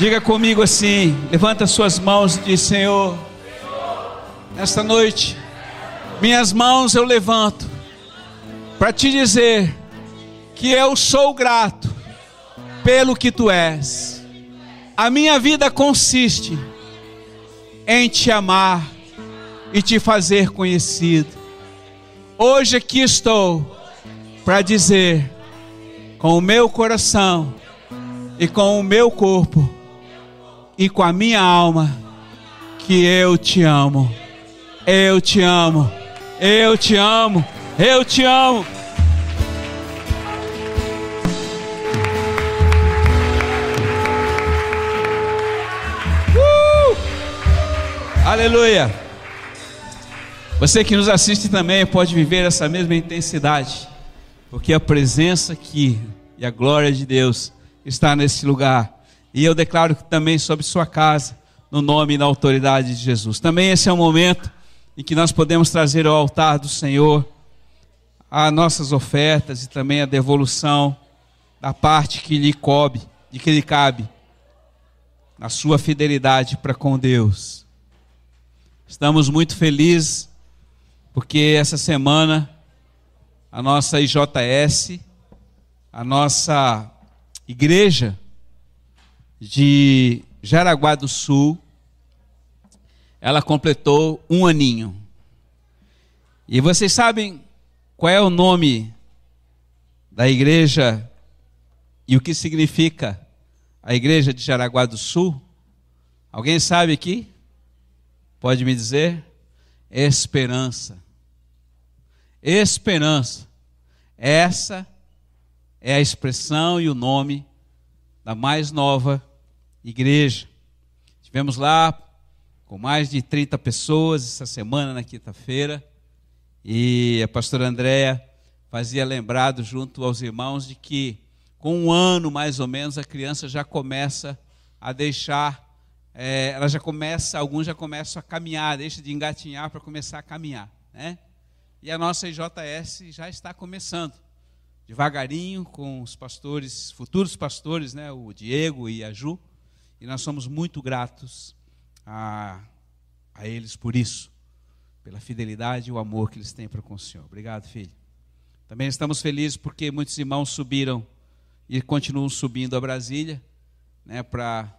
Diga comigo assim: levanta suas mãos e diz: Senhor, nesta noite, minhas mãos eu levanto para te dizer que eu sou grato pelo que tu és. A minha vida consiste em te amar e te fazer conhecido. Hoje aqui estou para dizer, com o meu coração e com o meu corpo e com a minha alma, que eu te amo. Eu te amo. Eu te amo. Eu te amo. Uh! Aleluia. Você que nos assiste também pode viver essa mesma intensidade, porque a presença aqui e a glória de Deus está nesse lugar. E eu declaro também sobre sua casa, no nome e na autoridade de Jesus. Também esse é o momento em que nós podemos trazer ao altar do Senhor as nossas ofertas e também a devolução da parte que lhe coube, de que lhe cabe, na sua fidelidade para com Deus. Estamos muito felizes porque essa semana a nossa IJS, a nossa igreja de Jaraguá do Sul, ela completou um aninho. E vocês sabem qual é o nome da igreja e o que significa a igreja de Jaraguá do Sul? Alguém sabe aqui? Pode me dizer? esperança. Esperança. Essa é a expressão e o nome da mais nova igreja. Tivemos lá com mais de 30 pessoas essa semana, na quinta-feira, e a pastora Andréa fazia lembrado junto aos irmãos de que com um ano mais ou menos a criança já começa a deixar é, ela já começa, alguns já começam a caminhar, deixa de engatinhar para começar a caminhar, né? E a nossa IJS já está começando, devagarinho, com os pastores, futuros pastores, né? O Diego e a Ju, e nós somos muito gratos a, a eles por isso, pela fidelidade e o amor que eles têm para com o Senhor. Obrigado, filho. Também estamos felizes porque muitos irmãos subiram e continuam subindo a Brasília, né? Para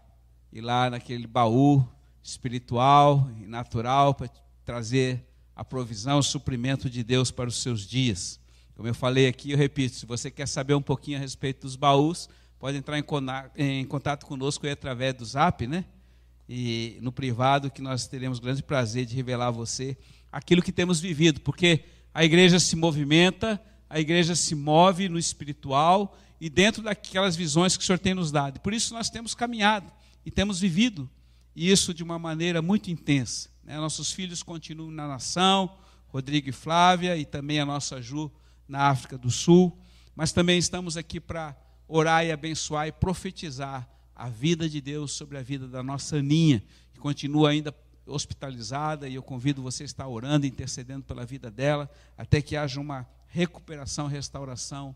ir lá naquele baú espiritual e natural para trazer a provisão, o suprimento de Deus para os seus dias. Como eu falei aqui, eu repito, se você quer saber um pouquinho a respeito dos baús, pode entrar em contato conosco aí através do Zap, né? E no privado que nós teremos grande prazer de revelar a você aquilo que temos vivido, porque a igreja se movimenta, a igreja se move no espiritual e dentro daquelas visões que o Senhor tem nos dado. Por isso nós temos caminhado e temos vivido isso de uma maneira muito intensa. Né? Nossos filhos continuam na nação, Rodrigo e Flávia, e também a nossa Ju na África do Sul, mas também estamos aqui para orar e abençoar e profetizar a vida de Deus sobre a vida da nossa Aninha, que continua ainda hospitalizada, e eu convido você a estar orando, intercedendo pela vida dela, até que haja uma recuperação, restauração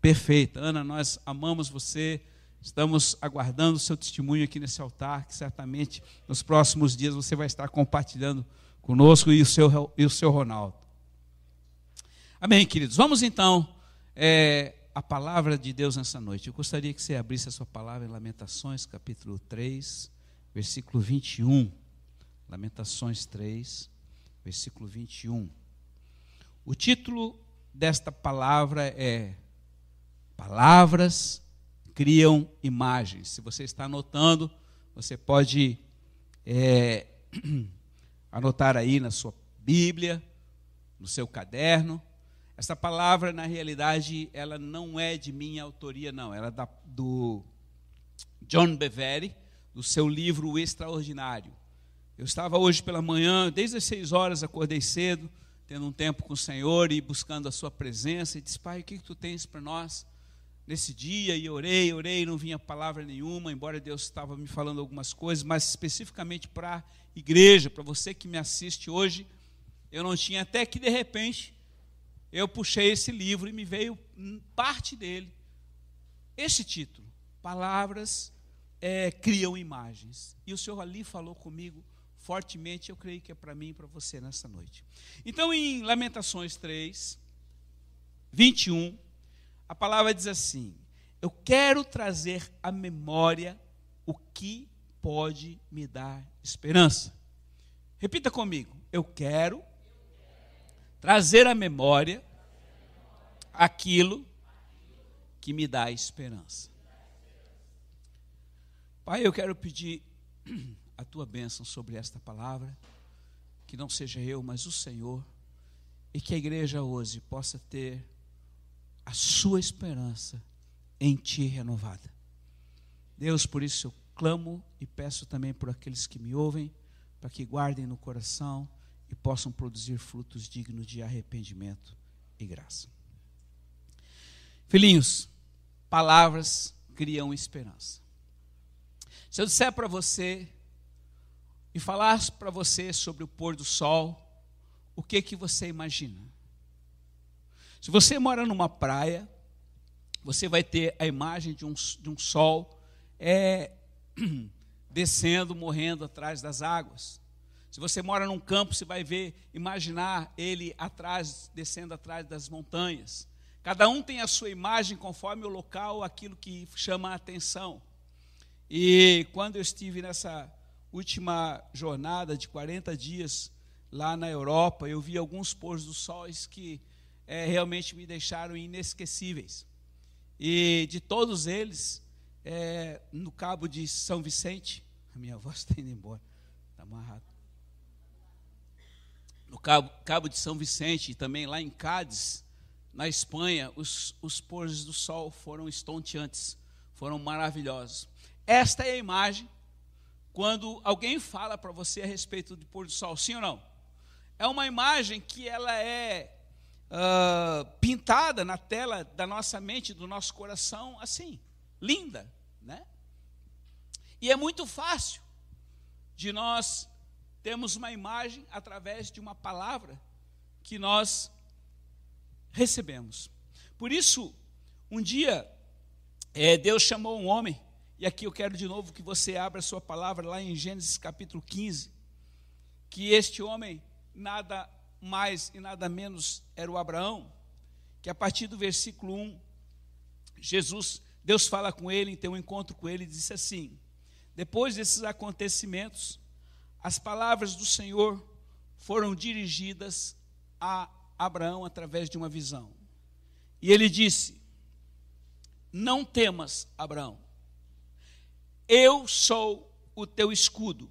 perfeita. Ana, nós amamos você Estamos aguardando o seu testemunho aqui nesse altar, que certamente nos próximos dias você vai estar compartilhando conosco e o seu, e o seu Ronaldo. Amém, queridos. Vamos então é, a palavra de Deus nessa noite. Eu gostaria que você abrisse a sua palavra em Lamentações, capítulo 3, versículo 21. Lamentações 3, versículo 21. O título desta palavra é Palavras criam imagens. Se você está anotando, você pode é, anotar aí na sua Bíblia, no seu caderno. Essa palavra, na realidade, ela não é de minha autoria, não. Ela é da, do John Bevere, do seu livro O Extraordinário. Eu estava hoje pela manhã, desde as seis horas, acordei cedo, tendo um tempo com o Senhor e buscando a sua presença, e disse, Pai, o que, que tu tens para nós? nesse dia e orei, orei, não vinha palavra nenhuma, embora Deus estava me falando algumas coisas, mas especificamente para a igreja, para você que me assiste hoje, eu não tinha até que de repente eu puxei esse livro e me veio parte dele esse título: Palavras é, criam imagens. E o Senhor ali falou comigo fortemente, eu creio que é para mim e para você nessa noite. Então, em Lamentações 3, 21, a palavra diz assim: Eu quero trazer à memória o que pode me dar esperança. Repita comigo: Eu quero trazer à memória aquilo que me dá esperança. Pai, eu quero pedir a tua bênção sobre esta palavra, que não seja eu, mas o Senhor, e que a igreja hoje possa ter a sua esperança em ti renovada. Deus, por isso eu clamo e peço também por aqueles que me ouvem, para que guardem no coração e possam produzir frutos dignos de arrependimento e graça. Filhinhos, palavras criam esperança. Se eu disser para você e falar para você sobre o pôr do sol, o que que você imagina? Se você mora numa praia, você vai ter a imagem de um, de um sol é, descendo, morrendo atrás das águas. Se você mora num campo, você vai ver, imaginar ele atrás, descendo atrás das montanhas. Cada um tem a sua imagem conforme o local, aquilo que chama a atenção. E quando eu estive nessa última jornada de 40 dias lá na Europa, eu vi alguns pôr do sol que é, realmente me deixaram inesquecíveis. E de todos eles, é, no Cabo de São Vicente, a minha voz está indo embora, está amarrado. No Cabo, Cabo de São Vicente e também lá em Cádiz, na Espanha, os, os pôres do sol foram estonteantes, foram maravilhosos. Esta é a imagem quando alguém fala para você a respeito do pôr do sol, sim ou não? É uma imagem que ela é uh, pintada na tela da nossa mente, do nosso coração, assim, linda, né? E é muito fácil de nós termos uma imagem através de uma palavra que nós recebemos. Por isso, um dia, é, Deus chamou um homem, e aqui eu quero de novo que você abra sua palavra lá em Gênesis capítulo 15, que este homem nada mais e nada menos era o Abraão, que a partir do versículo 1, Jesus, Deus fala com ele, tem um encontro com ele e disse assim: Depois desses acontecimentos, as palavras do Senhor foram dirigidas a Abraão através de uma visão. E ele disse: Não temas, Abraão, eu sou o teu escudo,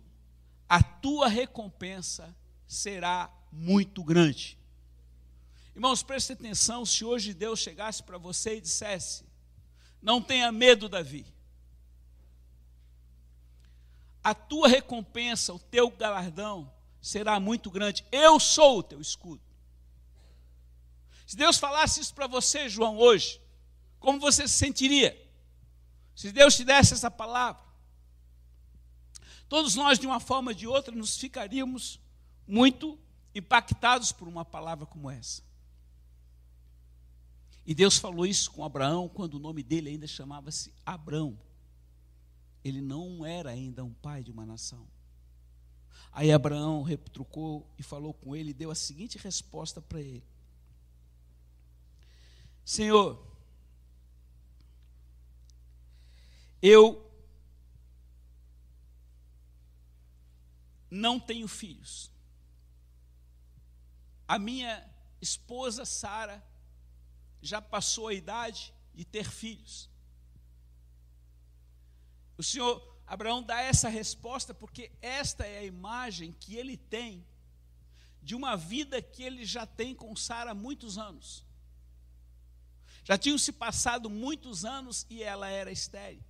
a tua recompensa será muito grande. Irmãos, preste atenção: se hoje Deus chegasse para você e dissesse, não tenha medo, Davi, a tua recompensa, o teu galardão será muito grande, eu sou o teu escudo. Se Deus falasse isso para você, João, hoje, como você se sentiria? Se Deus te desse essa palavra, todos nós, de uma forma ou de outra, nos ficaríamos muito impactados por uma palavra como essa. E Deus falou isso com Abraão quando o nome dele ainda chamava-se Abrão. Ele não era ainda um pai de uma nação. Aí Abraão retrucou e falou com ele e deu a seguinte resposta para ele: Senhor, eu não tenho filhos. A minha esposa Sara já passou a idade de ter filhos. O Senhor Abraão dá essa resposta porque esta é a imagem que ele tem de uma vida que ele já tem com Sara há muitos anos. Já tinham se passado muitos anos e ela era estéril.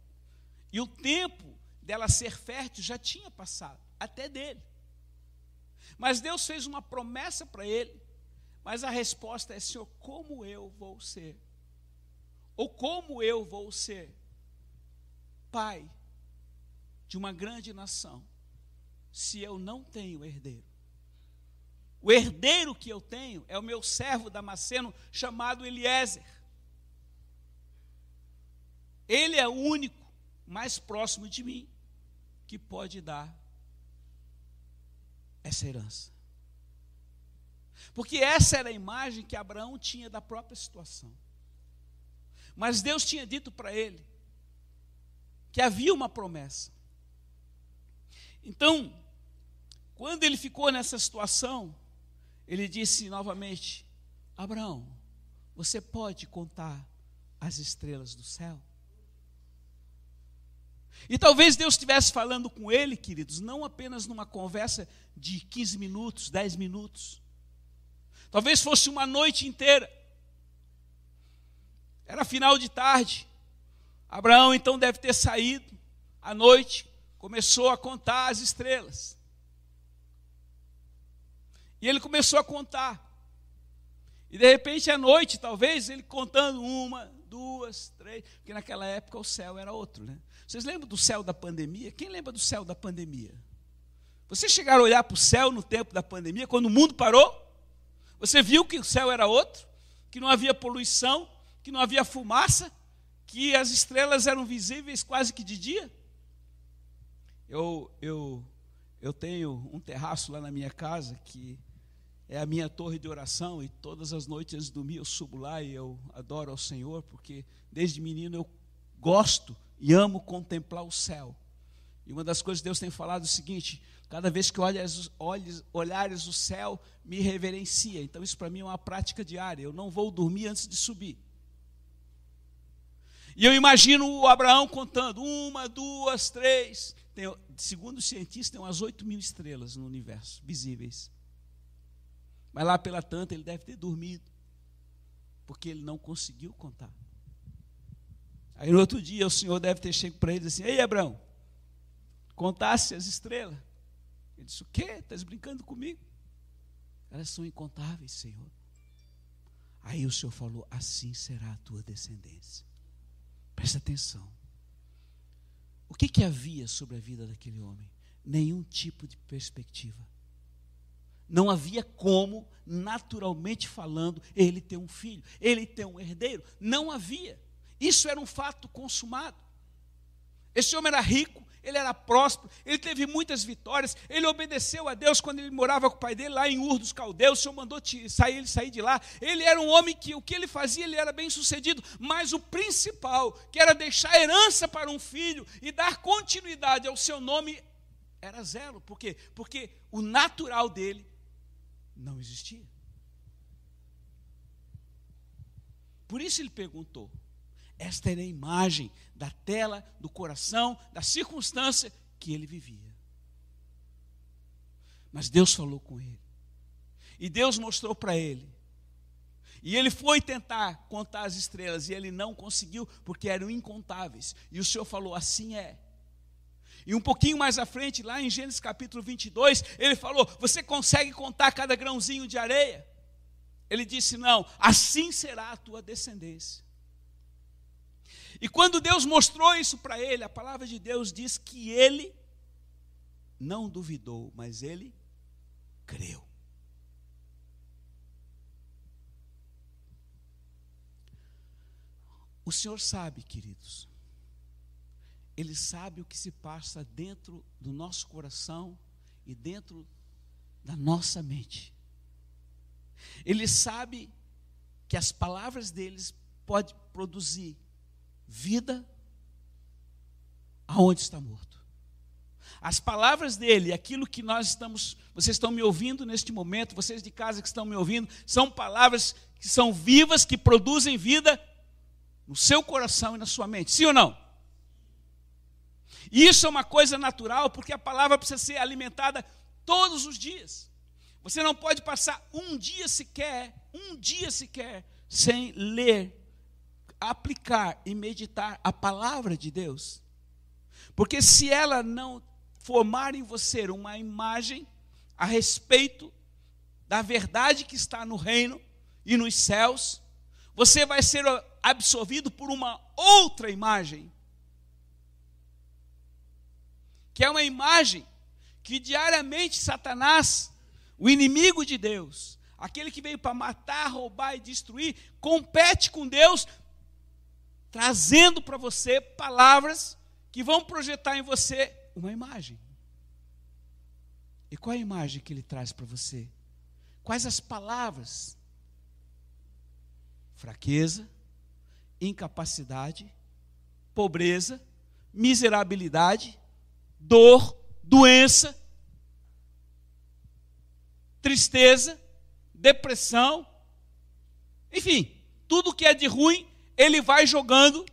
E o tempo dela ser fértil já tinha passado, até dele. Mas Deus fez uma promessa para ele, mas a resposta é: Senhor, como eu vou ser? Ou como eu vou ser pai de uma grande nação, se eu não tenho herdeiro? O herdeiro que eu tenho é o meu servo Damasceno, chamado Eliezer. Ele é o único mais próximo de mim que pode dar essa herança. Porque essa era a imagem que Abraão tinha da própria situação. Mas Deus tinha dito para ele que havia uma promessa. Então, quando ele ficou nessa situação, ele disse novamente: Abraão, você pode contar as estrelas do céu? E talvez Deus estivesse falando com ele, queridos, não apenas numa conversa de 15 minutos, 10 minutos. Talvez fosse uma noite inteira. Era final de tarde. Abraão então deve ter saído à noite, começou a contar as estrelas. E ele começou a contar. E de repente à noite, talvez, ele contando uma, duas, três, porque naquela época o céu era outro, né? Vocês lembram do céu da pandemia? Quem lembra do céu da pandemia? Vocês chegaram a olhar para o céu no tempo da pandemia, quando o mundo parou? Você viu que o céu era outro? Que não havia poluição, que não havia fumaça, que as estrelas eram visíveis quase que de dia. Eu, eu, eu tenho um terraço lá na minha casa que é a minha torre de oração e todas as noites antes de dormir eu subo lá e eu adoro ao Senhor porque desde menino eu gosto e amo contemplar o céu. E uma das coisas que Deus tem falado é o seguinte: cada vez que olhas, olhas, olhares o céu, me reverencia. Então isso para mim é uma prática diária. Eu não vou dormir antes de subir. E eu imagino o Abraão contando uma, duas, três. Tem, segundo os cientistas, tem umas oito mil estrelas no universo visíveis. Mas lá pela tanta ele deve ter dormido, porque ele não conseguiu contar. Aí no outro dia o Senhor deve ter chegado para ele assim: Ei, Abraão, contasse as estrelas. Ele disse: O quê? Estás brincando comigo? Elas são incontáveis, Senhor. Aí o Senhor falou: Assim será a tua descendência. Presta atenção. O que, que havia sobre a vida daquele homem? Nenhum tipo de perspectiva. Não havia como, naturalmente falando, ele ter um filho, ele ter um herdeiro. Não havia. Isso era um fato consumado. Esse homem era rico, ele era próspero, ele teve muitas vitórias, ele obedeceu a Deus quando ele morava com o pai dele lá em Ur dos Caldeus, o Senhor mandou sair, ele sair de lá. Ele era um homem que o que ele fazia, ele era bem sucedido, mas o principal, que era deixar herança para um filho e dar continuidade ao seu nome, era zero. Por quê? Porque o natural dele não existia. Por isso ele perguntou: esta era a imagem da tela, do coração, da circunstância que ele vivia. Mas Deus falou com ele. E Deus mostrou para ele. E ele foi tentar contar as estrelas e ele não conseguiu, porque eram incontáveis. E o Senhor falou: assim é. E um pouquinho mais à frente, lá em Gênesis capítulo 22, ele falou: Você consegue contar cada grãozinho de areia? Ele disse: Não, assim será a tua descendência. E quando Deus mostrou isso para ele, a palavra de Deus diz que ele não duvidou, mas ele creu. O Senhor sabe, queridos, Ele sabe o que se passa dentro do nosso coração e dentro da nossa mente. Ele sabe que as palavras deles podem produzir vida aonde está morto. As palavras dele, aquilo que nós estamos, vocês estão me ouvindo neste momento, vocês de casa que estão me ouvindo, são palavras que são vivas, que produzem vida no seu coração e na sua mente. Sim ou não? Isso é uma coisa natural, porque a palavra precisa ser alimentada todos os dias. Você não pode passar um dia sequer, um dia sequer, sem ler aplicar e meditar a palavra de Deus. Porque se ela não formar em você uma imagem a respeito da verdade que está no reino e nos céus, você vai ser absorvido por uma outra imagem. Que é uma imagem que diariamente Satanás, o inimigo de Deus, aquele que veio para matar, roubar e destruir, compete com Deus trazendo para você palavras que vão projetar em você uma imagem. E qual é a imagem que ele traz para você? Quais as palavras? Fraqueza, incapacidade, pobreza, miserabilidade, dor, doença, tristeza, depressão, enfim, tudo que é de ruim, ele vai jogando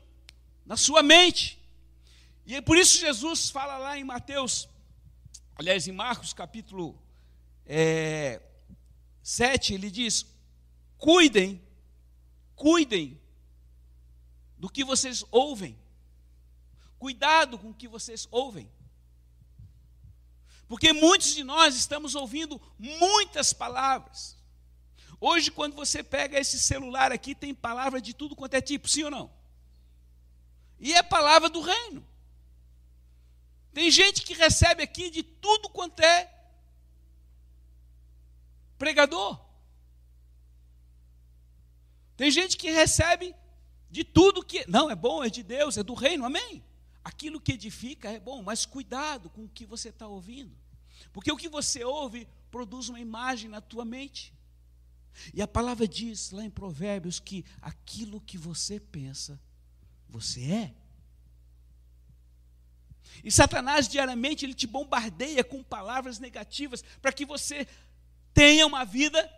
na sua mente. E é por isso Jesus fala lá em Mateus, aliás, em Marcos capítulo é, 7, ele diz: cuidem, cuidem do que vocês ouvem. Cuidado com o que vocês ouvem. Porque muitos de nós estamos ouvindo muitas palavras. Hoje, quando você pega esse celular aqui, tem palavra de tudo quanto é tipo, sim ou não? E é palavra do reino. Tem gente que recebe aqui de tudo quanto é pregador. Tem gente que recebe de tudo que. Não, é bom, é de Deus, é do reino, amém? Aquilo que edifica é bom, mas cuidado com o que você está ouvindo. Porque o que você ouve produz uma imagem na tua mente. E a palavra diz lá em Provérbios que aquilo que você pensa, você é. E Satanás diariamente ele te bombardeia com palavras negativas para que você tenha uma vida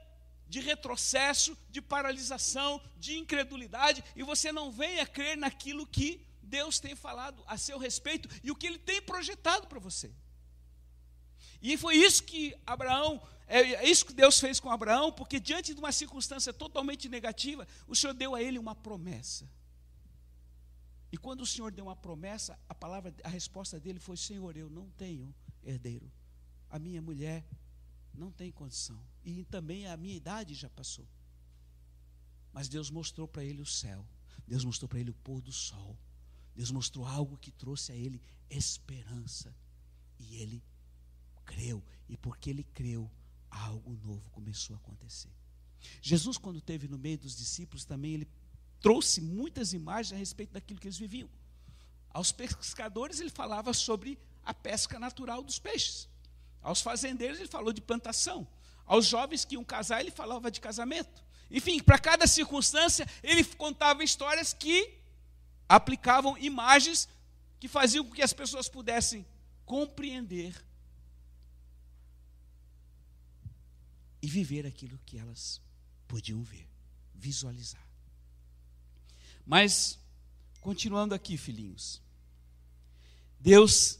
de retrocesso, de paralisação, de incredulidade e você não venha crer naquilo que Deus tem falado a seu respeito e o que ele tem projetado para você. E foi isso que Abraão, é, é isso que Deus fez com Abraão, porque diante de uma circunstância totalmente negativa, o Senhor deu a ele uma promessa. E quando o Senhor deu uma promessa, a palavra, a resposta dele foi: Senhor, eu não tenho herdeiro. A minha mulher não tem condição. E também a minha idade já passou. Mas Deus mostrou para ele o céu. Deus mostrou para ele o pôr do sol. Deus mostrou algo que trouxe a ele esperança. E ele creu, e porque ele creu, algo novo começou a acontecer. Jesus, quando esteve no meio dos discípulos, também ele trouxe muitas imagens a respeito daquilo que eles viviam. Aos pescadores, ele falava sobre a pesca natural dos peixes. Aos fazendeiros, ele falou de plantação. Aos jovens que iam casar, ele falava de casamento. Enfim, para cada circunstância, ele contava histórias que aplicavam imagens que faziam com que as pessoas pudessem compreender e viver aquilo que elas podiam ver, visualizar. Mas, continuando aqui, filhinhos, Deus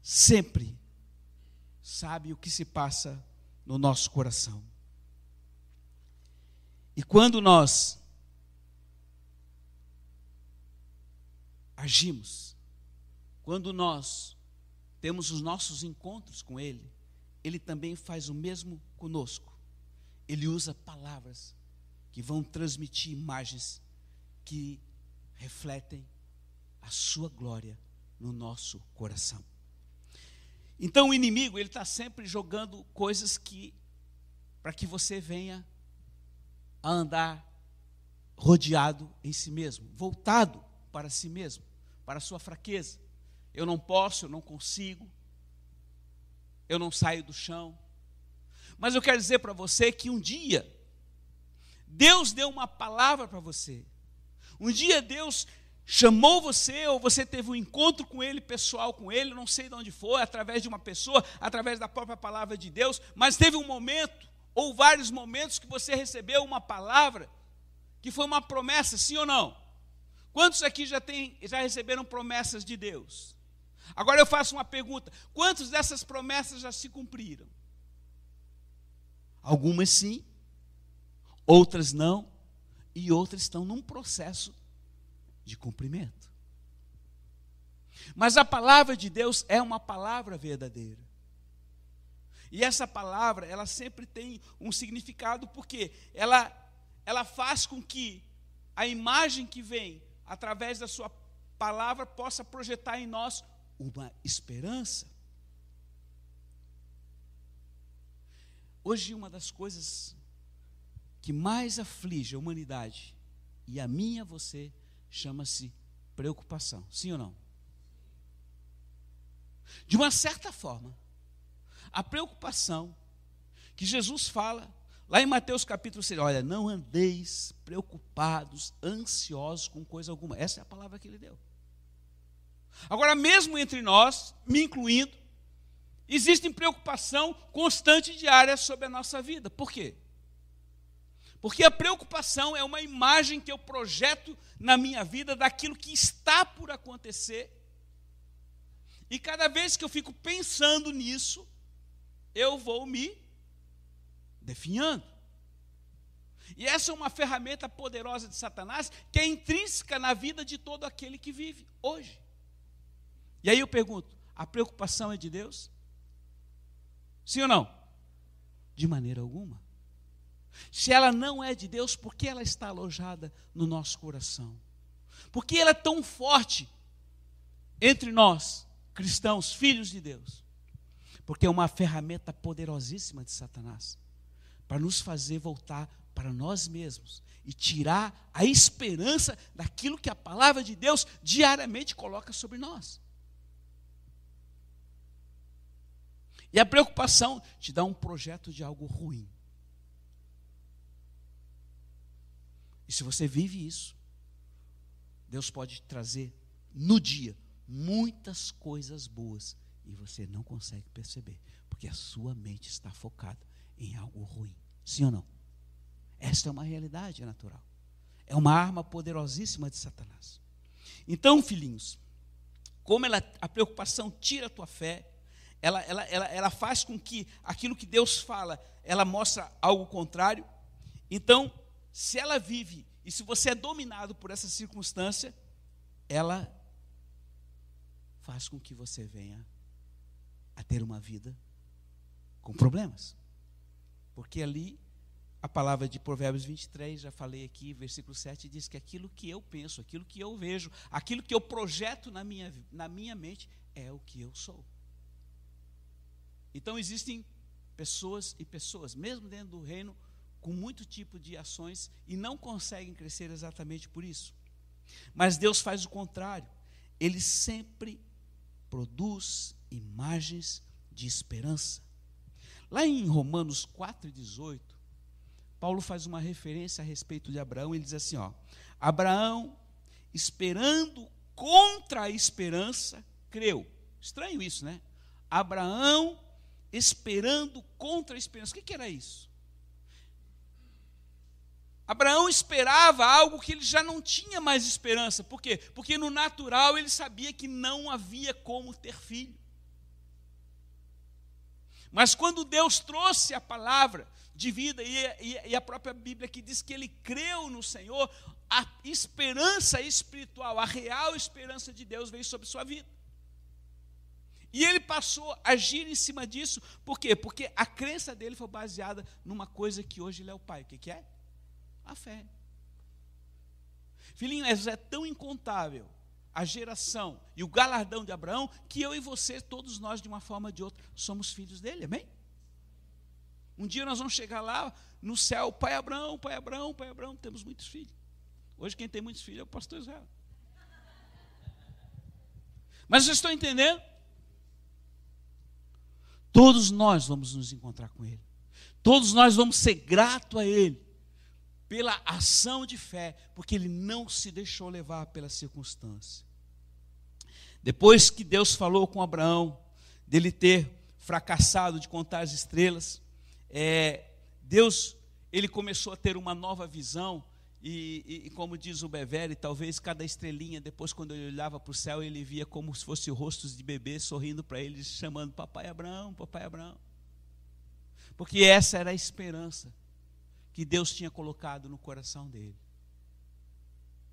sempre sabe o que se passa no nosso coração. E quando nós agimos, quando nós temos os nossos encontros com Ele, Ele também faz o mesmo conosco ele usa palavras que vão transmitir imagens que refletem a sua glória no nosso coração. Então o inimigo ele está sempre jogando coisas que para que você venha a andar rodeado em si mesmo, voltado para si mesmo, para a sua fraqueza. Eu não posso, eu não consigo, eu não saio do chão, mas eu quero dizer para você que um dia, Deus deu uma palavra para você. Um dia Deus chamou você, ou você teve um encontro com Ele, pessoal com Ele, não sei de onde foi, através de uma pessoa, através da própria palavra de Deus, mas teve um momento, ou vários momentos, que você recebeu uma palavra, que foi uma promessa, sim ou não? Quantos aqui já, tem, já receberam promessas de Deus? Agora eu faço uma pergunta: quantas dessas promessas já se cumpriram? Algumas sim, outras não, e outras estão num processo de cumprimento. Mas a palavra de Deus é uma palavra verdadeira. E essa palavra, ela sempre tem um significado, porque ela, ela faz com que a imagem que vem através da sua palavra possa projetar em nós uma esperança. Hoje, uma das coisas que mais aflige a humanidade, e a minha, você, chama-se preocupação. Sim ou não? De uma certa forma, a preocupação que Jesus fala lá em Mateus capítulo 6, olha, não andeis preocupados, ansiosos com coisa alguma. Essa é a palavra que ele deu. Agora, mesmo entre nós, me incluindo, existe preocupação constante e diária sobre a nossa vida. Por quê? Porque a preocupação é uma imagem que eu projeto na minha vida daquilo que está por acontecer. E cada vez que eu fico pensando nisso, eu vou me definhando. E essa é uma ferramenta poderosa de Satanás que é intrínseca na vida de todo aquele que vive hoje. E aí eu pergunto: a preocupação é de Deus? Sim ou não? De maneira alguma. Se ela não é de Deus, por que ela está alojada no nosso coração? Por que ela é tão forte entre nós, cristãos, filhos de Deus? Porque é uma ferramenta poderosíssima de Satanás para nos fazer voltar para nós mesmos e tirar a esperança daquilo que a palavra de Deus diariamente coloca sobre nós. E a preocupação te dá um projeto de algo ruim. E se você vive isso, Deus pode trazer no dia muitas coisas boas e você não consegue perceber, porque a sua mente está focada em algo ruim. Sim ou não? Esta é uma realidade natural. É uma arma poderosíssima de Satanás. Então, filhinhos, como ela, a preocupação tira a tua fé, ela, ela, ela, ela faz com que aquilo que Deus fala, ela mostra algo contrário. Então, se ela vive e se você é dominado por essa circunstância, ela faz com que você venha a ter uma vida com problemas. Porque ali, a palavra de Provérbios 23, já falei aqui, versículo 7, diz que aquilo que eu penso, aquilo que eu vejo, aquilo que eu projeto na minha, na minha mente, é o que eu sou. Então existem pessoas e pessoas, mesmo dentro do reino, com muito tipo de ações e não conseguem crescer exatamente por isso. Mas Deus faz o contrário. Ele sempre produz imagens de esperança. Lá em Romanos 4,18, Paulo faz uma referência a respeito de Abraão. Ele diz assim: ó, Abraão, esperando contra a esperança, creu. Estranho isso, né? Abraão, esperando contra a esperança. O que, que era isso? Abraão esperava algo que ele já não tinha mais esperança. Por quê? Porque no natural ele sabia que não havia como ter filho. Mas quando Deus trouxe a palavra de vida, e, a própria Bíblia que diz que ele creu no Senhor, a esperança espiritual, a real esperança de Deus veio sobre sua vida. E ele passou a agir em cima disso, por quê? Porque a crença dele foi baseada numa coisa que hoje ele é o pai. O que, que é? A fé. Filhinho, é tão incontável a geração e o galardão de Abraão, que eu e você, todos nós, de uma forma ou de outra, somos filhos dele, amém? Um dia nós vamos chegar lá no céu, pai Abraão, pai Abraão, pai Abraão, temos muitos filhos. Hoje quem tem muitos filhos é o pastor Israel. Mas vocês estão entendendo? Todos nós vamos nos encontrar com Ele. Todos nós vamos ser gratos a Ele pela ação de fé, porque ele não se deixou levar pela circunstância. Depois que Deus falou com Abraão, dele ter fracassado de contar as estrelas, é, Deus ele começou a ter uma nova visão, e, e, e como diz o Bevere, talvez cada estrelinha, depois quando ele olhava para o céu, ele via como se fossem rostos de bebê sorrindo para ele, chamando Papai Abraão, Papai Abraão. Porque essa era a esperança que Deus tinha colocado no coração dele.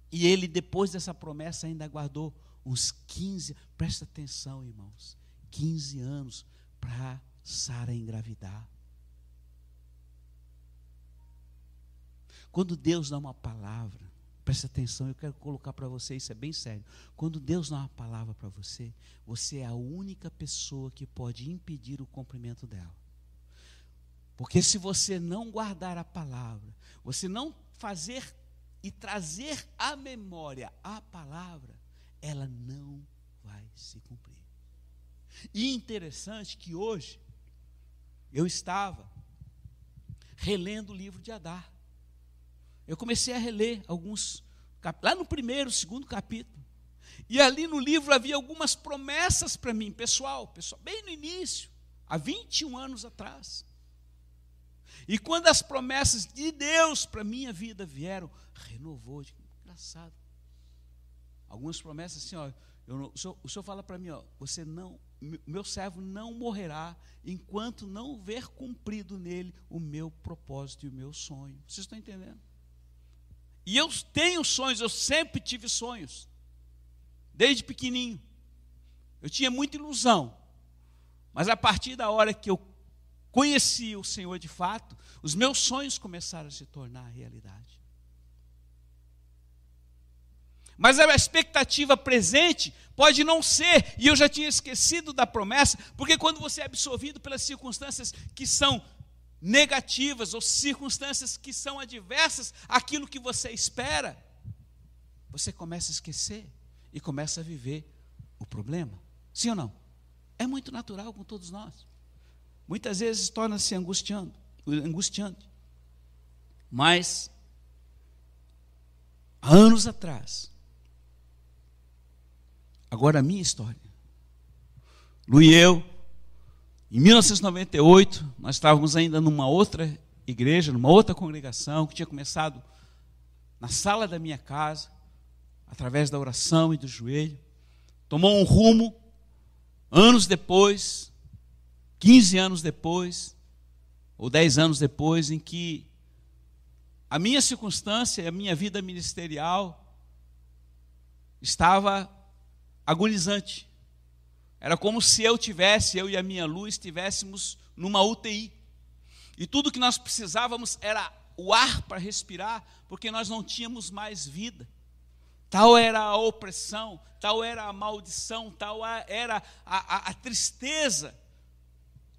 E ele, depois dessa promessa, ainda guardou uns 15, presta atenção, irmãos, 15 anos para Sara engravidar. Quando Deus dá uma palavra, presta atenção, eu quero colocar para você, isso é bem sério. Quando Deus dá uma palavra para você, você é a única pessoa que pode impedir o cumprimento dela. Porque se você não guardar a palavra, você não fazer e trazer à memória a palavra, ela não vai se cumprir. E interessante que hoje eu estava relendo o livro de Adar. Eu comecei a reler alguns lá no primeiro, segundo capítulo. E ali no livro havia algumas promessas para mim, pessoal, pessoal, bem no início, há 21 anos atrás. E quando as promessas de Deus para minha vida vieram, renovou. Digo, engraçado. Algumas promessas assim, ó, não, o, senhor, o senhor fala para mim, ó, você não, meu servo não morrerá enquanto não ver cumprido nele o meu propósito e o meu sonho. Vocês estão entendendo? E eu tenho sonhos, eu sempre tive sonhos, desde pequenininho. Eu tinha muita ilusão, mas a partir da hora que eu conheci o Senhor de fato, os meus sonhos começaram a se tornar realidade. Mas a expectativa presente pode não ser, e eu já tinha esquecido da promessa, porque quando você é absorvido pelas circunstâncias que são negativas ou circunstâncias que são adversas àquilo que você espera, você começa a esquecer e começa a viver o problema. Sim ou não? É muito natural com todos nós. Muitas vezes torna-se angustiando, angustiante. Mas, anos atrás, agora a minha história, Lu e eu, em 1998, nós estávamos ainda numa outra igreja, numa outra congregação, que tinha começado na sala da minha casa, através da oração e do joelho. Tomou um rumo, anos depois, 15 anos depois, ou 10 anos depois, em que a minha circunstância, a minha vida ministerial estava agonizante. Era como se eu tivesse, eu e a minha luz, estivéssemos numa UTI. E tudo que nós precisávamos era o ar para respirar, porque nós não tínhamos mais vida. Tal era a opressão, tal era a maldição, tal era a, a, a tristeza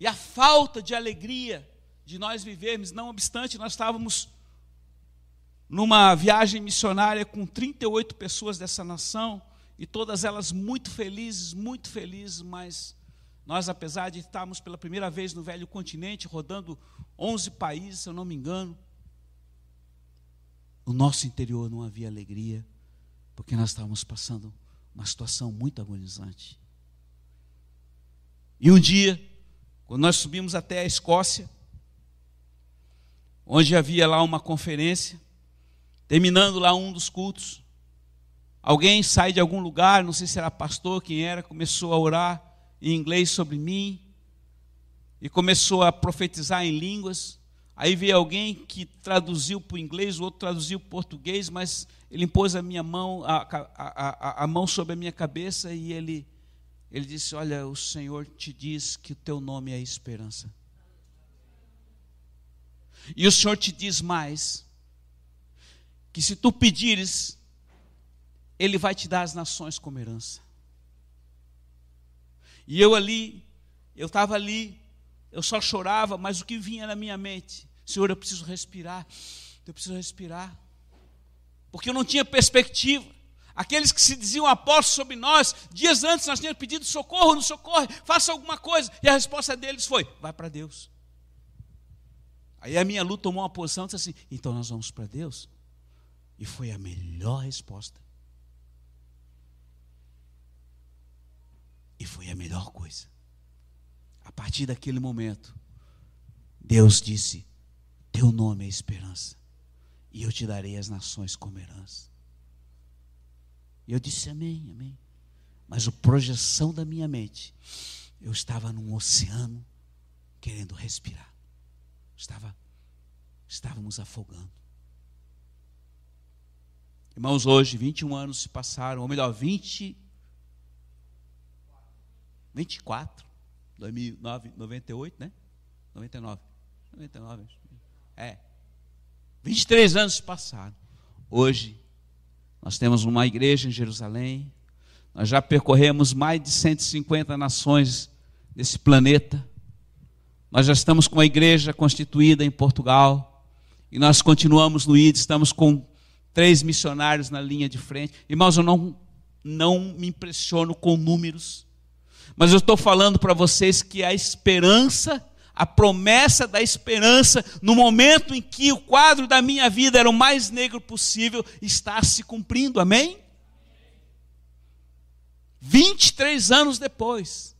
e a falta de alegria de nós vivermos. Não obstante, nós estávamos numa viagem missionária com 38 pessoas dessa nação e todas elas muito felizes, muito felizes, mas nós, apesar de estarmos pela primeira vez no velho continente, rodando 11 países, se eu não me engano, no nosso interior não havia alegria, porque nós estávamos passando uma situação muito agonizante. E um dia, quando nós subimos até a Escócia, onde havia lá uma conferência, terminando lá um dos cultos, Alguém sai de algum lugar, não sei se era pastor, quem era, começou a orar em inglês sobre mim e começou a profetizar em línguas. Aí veio alguém que traduziu para o inglês, o outro traduziu para o português, mas ele impôs a minha mão, a, a, a, a mão sobre a minha cabeça e ele, ele disse: Olha, o Senhor te diz que o teu nome é esperança. E o Senhor te diz mais: que se tu pedires, ele vai te dar as nações como herança. E eu ali, eu estava ali, eu só chorava, mas o que vinha na minha mente? Senhor, eu preciso respirar, eu preciso respirar. Porque eu não tinha perspectiva. Aqueles que se diziam apóstolos sobre nós, dias antes nós tínhamos pedido socorro, não socorre, faça alguma coisa. E a resposta deles foi: vai para Deus. Aí a minha luta tomou uma posição e disse assim: então nós vamos para Deus. E foi a melhor resposta. E foi a melhor coisa. A partir daquele momento, Deus disse: Teu nome é esperança, e eu te darei as nações como herança. E eu disse amém, amém. Mas a projeção da minha mente, eu estava num oceano querendo respirar. Estava, estávamos afogando. Irmãos, hoje, 21 anos se passaram, ou melhor, 20 24, 2009, 98, né? 99. 99. É. 23 anos passaram. Hoje, nós temos uma igreja em Jerusalém. Nós já percorremos mais de 150 nações desse planeta. Nós já estamos com uma igreja constituída em Portugal. E nós continuamos no ID, estamos com três missionários na linha de frente. Irmãos, eu não, não me impressiono com números Mas eu estou falando para vocês que a esperança, a promessa da esperança, no momento em que o quadro da minha vida era o mais negro possível, está se cumprindo, amém? 23 anos depois.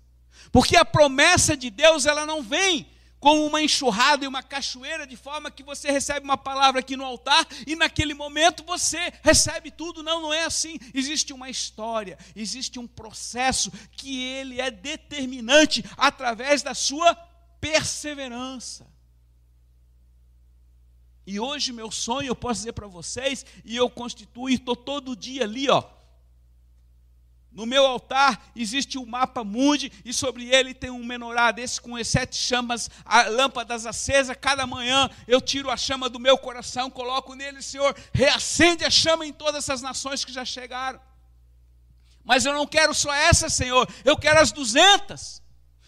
Porque a promessa de Deus, ela não vem como uma enxurrada e uma cachoeira, de forma que você recebe uma palavra aqui no altar e naquele momento você recebe tudo. Não, não é assim. Existe uma história, existe um processo que ele é determinante através da sua perseverança. E hoje meu sonho, eu posso dizer para vocês, e eu constituo, estou todo dia ali, ó, no meu altar existe um mapa mundi e sobre ele tem um menorá desse com as sete chamas, lâmpadas acesas. Cada manhã eu tiro a chama do meu coração, coloco nele, Senhor, reacende a chama em todas essas nações que já chegaram. Mas eu não quero só essa, Senhor, eu quero as duzentas.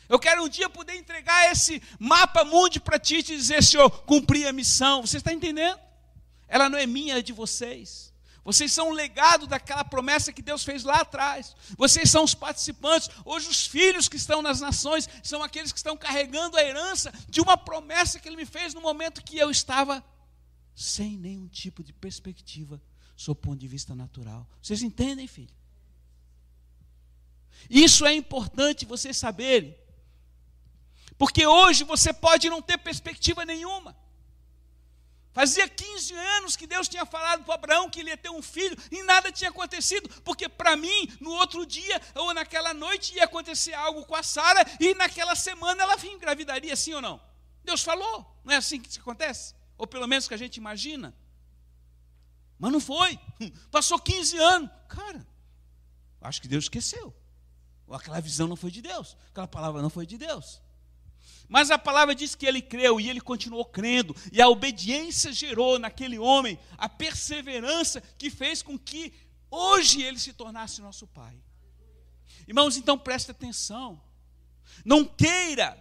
Eu quero um dia poder entregar esse mapa mundi para ti e dizer, Senhor, cumpri a missão. Você está entendendo? Ela não é minha, é de vocês. Vocês são o legado daquela promessa que Deus fez lá atrás. Vocês são os participantes. Hoje, os filhos que estão nas nações são aqueles que estão carregando a herança de uma promessa que Ele me fez no momento que eu estava sem nenhum tipo de perspectiva, sob ponto de vista natural. Vocês entendem, filho? Isso é importante vocês saberem. Porque hoje você pode não ter perspectiva nenhuma. Fazia 15 anos que Deus tinha falado para Abraão que ele ia ter um filho e nada tinha acontecido, porque para mim, no outro dia ou naquela noite ia acontecer algo com a Sara e naquela semana ela engravidaria, sim ou não? Deus falou, não é assim que acontece? Ou pelo menos que a gente imagina. Mas não foi. Passou 15 anos. Cara, acho que Deus esqueceu. Aquela visão não foi de Deus, aquela palavra não foi de Deus. Mas a palavra diz que ele creu e ele continuou crendo, e a obediência gerou naquele homem a perseverança que fez com que hoje ele se tornasse nosso pai. Irmãos, então preste atenção. Não queira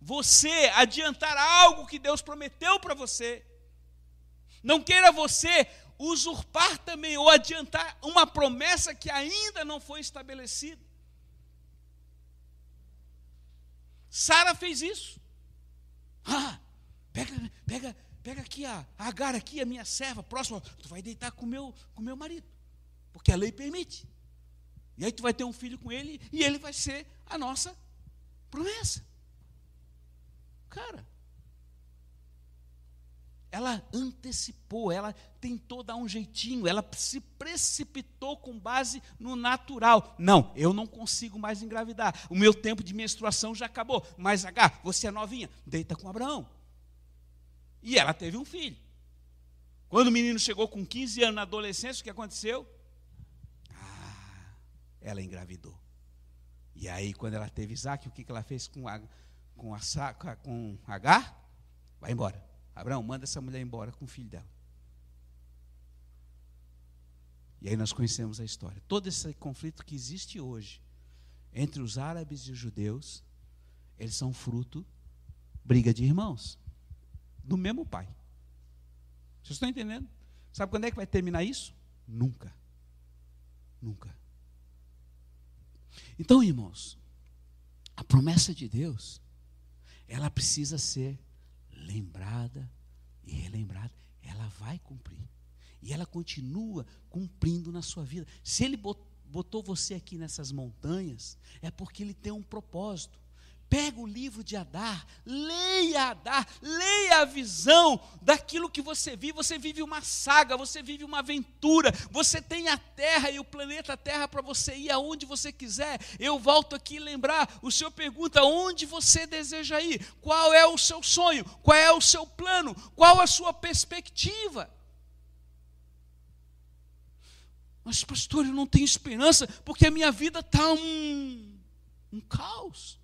você adiantar algo que Deus prometeu para você. Não queira você usurpar também ou adiantar uma promessa que ainda não foi estabelecida. Sara fez isso. Ah, pega, pega, pega aqui a, Agar aqui, a minha serva, próxima, tu vai deitar com meu, com meu marido, porque a lei permite. E aí tu vai ter um filho com ele e ele vai ser a nossa promessa. Cara, ela antecipou, ela tentou dar um jeitinho, ela se precipitou com base no natural. Não, eu não consigo mais engravidar. O meu tempo de menstruação já acabou. Mas, H, você é novinha, deita com Abraão. E ela teve um filho. Quando o menino chegou com 15 anos na adolescência, o que aconteceu? Ah, ela engravidou. E aí, quando ela teve Isaac, o que ela fez com, a, com, a, com H? Vai embora Abraão, manda essa mulher embora com o filho dela. E aí nós conhecemos a história. Todo esse conflito que existe hoje entre os árabes e os judeus, eles são fruto briga de irmãos do mesmo pai. Vocês estão entendendo? Sabe quando é que vai terminar isso? Nunca. Nunca. Então, irmãos, a promessa de Deus, ela precisa ser lembrada e relembrada, ela vai cumprir. E ela continua cumprindo na sua vida. Se ele botou você aqui nessas montanhas, é porque ele tem um propósito. Pega o livro de Adar, leia Adar, leia a visão daquilo que você vive. Você vive uma saga, você vive uma aventura. Você tem a Terra e o planeta Terra para você ir aonde você quiser. Eu volto aqui lembrar. O Senhor pergunta onde você deseja ir, qual é o seu sonho, qual é o seu plano, qual a sua perspectiva. Mas, pastor, eu não tenho esperança porque a minha vida está um, um caos.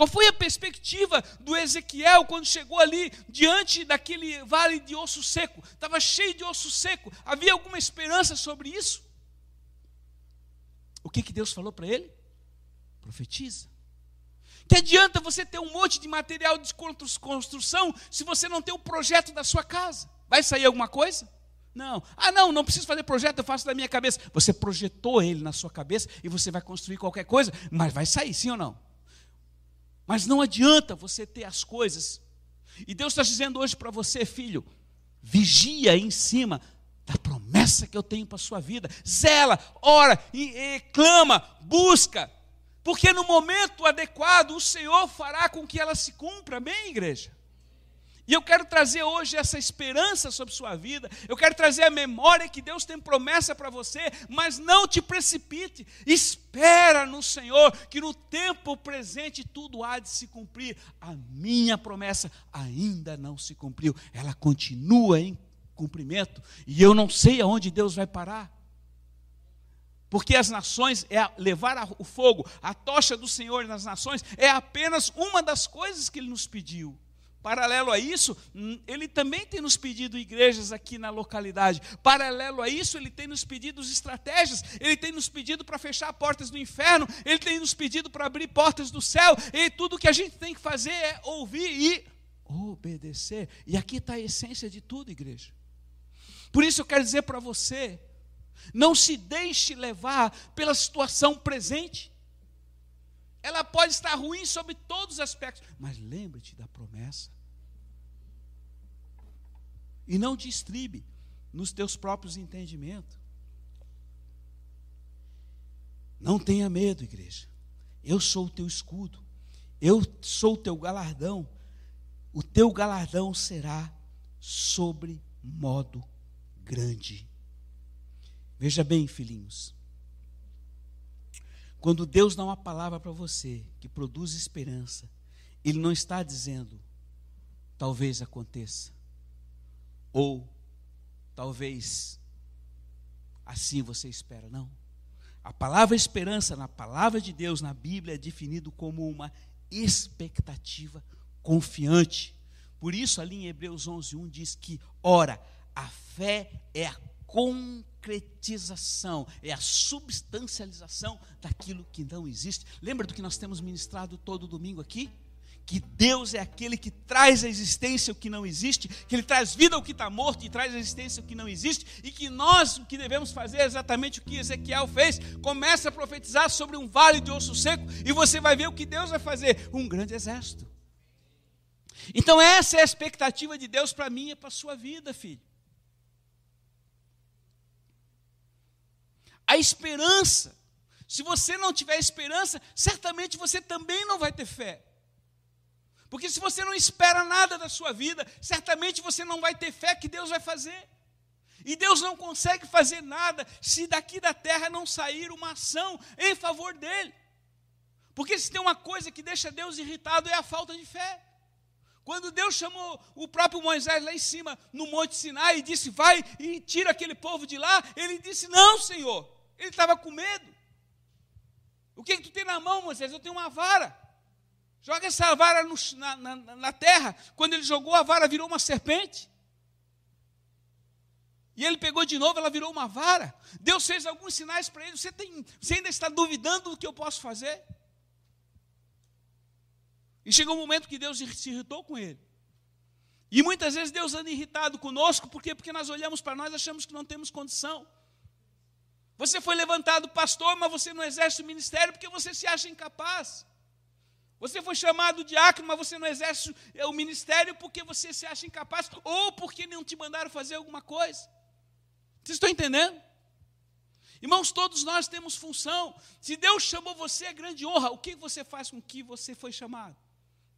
Qual foi a perspectiva do Ezequiel quando chegou ali diante daquele vale de osso seco? Estava cheio de osso seco. Havia alguma esperança sobre isso? O que, que Deus falou para ele? Profetiza. Que adianta você ter um monte de material de construção se você não tem o projeto da sua casa? Vai sair alguma coisa? Não. Ah, não, não preciso fazer projeto, eu faço da minha cabeça. Você projetou ele na sua cabeça e você vai construir qualquer coisa, mas vai sair, sim ou não? Mas não adianta você ter as coisas. E Deus está dizendo hoje para você, filho, vigia em cima da promessa que eu tenho para a sua vida. Zela, ora, e, e, clama, busca, porque no momento adequado o Senhor fará com que ela se cumpra, amém, igreja? E eu quero trazer hoje essa esperança sobre sua vida. Eu quero trazer a memória que Deus tem promessa para você, mas não te precipite. Espera no Senhor, que no tempo presente tudo há de se cumprir. A minha promessa ainda não se cumpriu. Ela continua em cumprimento, e eu não sei aonde Deus vai parar. Porque as nações é levar o fogo, a tocha do Senhor nas nações é apenas uma das coisas que ele nos pediu. Paralelo a isso, ele também tem nos pedido igrejas aqui na localidade. Paralelo a isso, ele tem nos pedido estratégias, ele tem nos pedido para fechar portas do inferno, ele tem nos pedido para abrir portas do céu, e tudo que a gente tem que fazer é ouvir e obedecer. E aqui está a essência de tudo, igreja. Por isso eu quero dizer para você: não se deixe levar pela situação presente. Ela pode estar ruim sobre todos os aspectos, mas lembre-te da promessa. E não distribe nos teus próprios entendimentos. Não tenha medo, igreja. Eu sou o teu escudo. Eu sou o teu galardão. O teu galardão será sobre modo grande. Veja bem, filhinhos. Quando Deus dá uma palavra para você que produz esperança, Ele não está dizendo, talvez aconteça, ou talvez assim você espera. Não. A palavra esperança, na palavra de Deus, na Bíblia, é definido como uma expectativa confiante. Por isso, ali em Hebreus 11, 1 diz que, ora, a fé é a concretização, é a substancialização daquilo que não existe. Lembra do que nós temos ministrado todo domingo aqui? Que Deus é aquele que traz à existência o que não existe, que Ele traz vida ao que está morto e traz à existência o que não existe, e que nós o que devemos fazer é exatamente o que Ezequiel fez: começa a profetizar sobre um vale de osso seco, e você vai ver o que Deus vai fazer: um grande exército. Então, essa é a expectativa de Deus para mim e para a sua vida, filho. A esperança. Se você não tiver esperança, certamente você também não vai ter fé. Porque se você não espera nada da sua vida, certamente você não vai ter fé que Deus vai fazer. E Deus não consegue fazer nada se daqui da terra não sair uma ação em favor dele. Porque se tem uma coisa que deixa Deus irritado é a falta de fé. Quando Deus chamou o próprio Moisés lá em cima, no Monte Sinai, e disse: Vai e tira aquele povo de lá, ele disse: Não, Senhor, ele estava com medo. O que, que tu tem na mão, Moisés? Eu tenho uma vara. Joga essa vara no, na, na, na terra. Quando ele jogou, a vara virou uma serpente. E ele pegou de novo, ela virou uma vara. Deus fez alguns sinais para ele. Você, tem, você ainda está duvidando do que eu posso fazer? E chegou um momento que Deus se irritou com ele. E muitas vezes Deus anda irritado conosco, por quê? Porque nós olhamos para nós e achamos que não temos condição. Você foi levantado pastor, mas você não exerce o ministério porque você se acha incapaz. Você foi chamado diácono, mas você não exerce o ministério porque você se acha incapaz ou porque não te mandaram fazer alguma coisa. Vocês estão entendendo? Irmãos, todos nós temos função. Se Deus chamou você, é grande honra. O que você faz com que você foi chamado?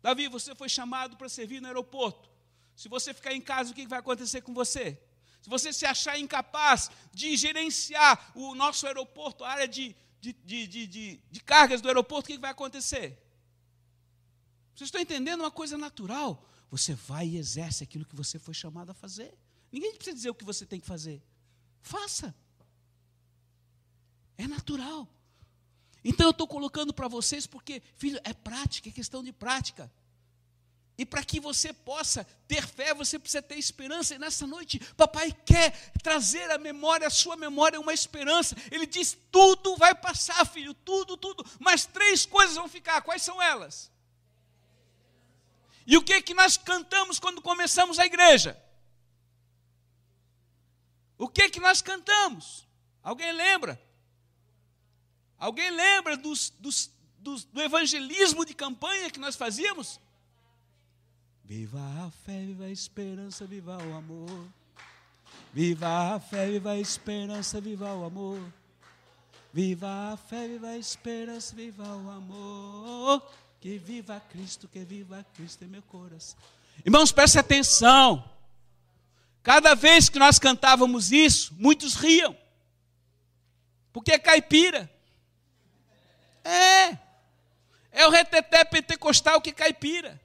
Davi, você foi chamado para servir no aeroporto. Se você ficar em casa, o que vai acontecer com você? Se você se achar incapaz de gerenciar o nosso aeroporto, a área de, de, de, de, de cargas do aeroporto, o que vai acontecer? Vocês estão entendendo uma coisa natural? Você vai e exerce aquilo que você foi chamado a fazer. Ninguém precisa dizer o que você tem que fazer. Faça. É natural. Então eu estou colocando para vocês porque, filho, é prática, é questão de prática. E para que você possa ter fé, você precisa ter esperança. E nessa noite, papai quer trazer a memória, a sua memória, uma esperança. Ele diz: tudo vai passar, filho, tudo, tudo. Mas três coisas vão ficar. Quais são elas? E o que que nós cantamos quando começamos a igreja? O que que nós cantamos? Alguém lembra? Alguém lembra dos, dos, dos, do evangelismo de campanha que nós fazíamos? Viva a fé, viva a esperança, viva o amor. Viva a fé, viva a esperança, viva o amor. Viva a fé, viva a esperança, viva o amor. Que viva Cristo, que viva Cristo em meu coração. Irmãos, preste atenção. Cada vez que nós cantávamos isso, muitos riam. Porque é caipira. É. É o reteté pentecostal que caipira.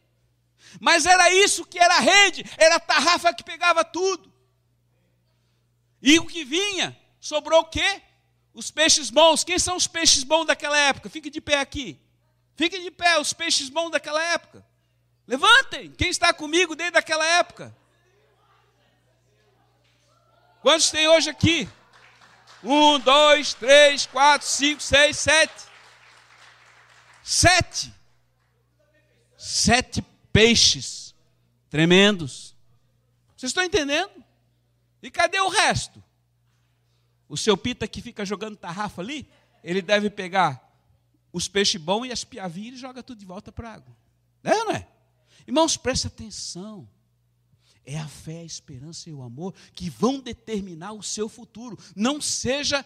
Mas era isso que era a rede, era a tarrafa que pegava tudo. E o que vinha, sobrou o quê? Os peixes bons. Quem são os peixes bons daquela época? Fique de pé aqui. Fiquem de pé, os peixes bons daquela época. Levantem. Quem está comigo desde aquela época? Quantos tem hoje aqui? Um, dois, três, quatro, cinco, seis, sete. Sete. Sete peixes tremendos. Vocês estão entendendo? E cadê o resto? O seu pita que fica jogando tarrafa ali, ele deve pegar os peixes bons e as piavinhas e joga tudo de volta para a água. É ou não é? Irmãos, preste atenção. É a fé, a esperança e o amor que vão determinar o seu futuro. Não seja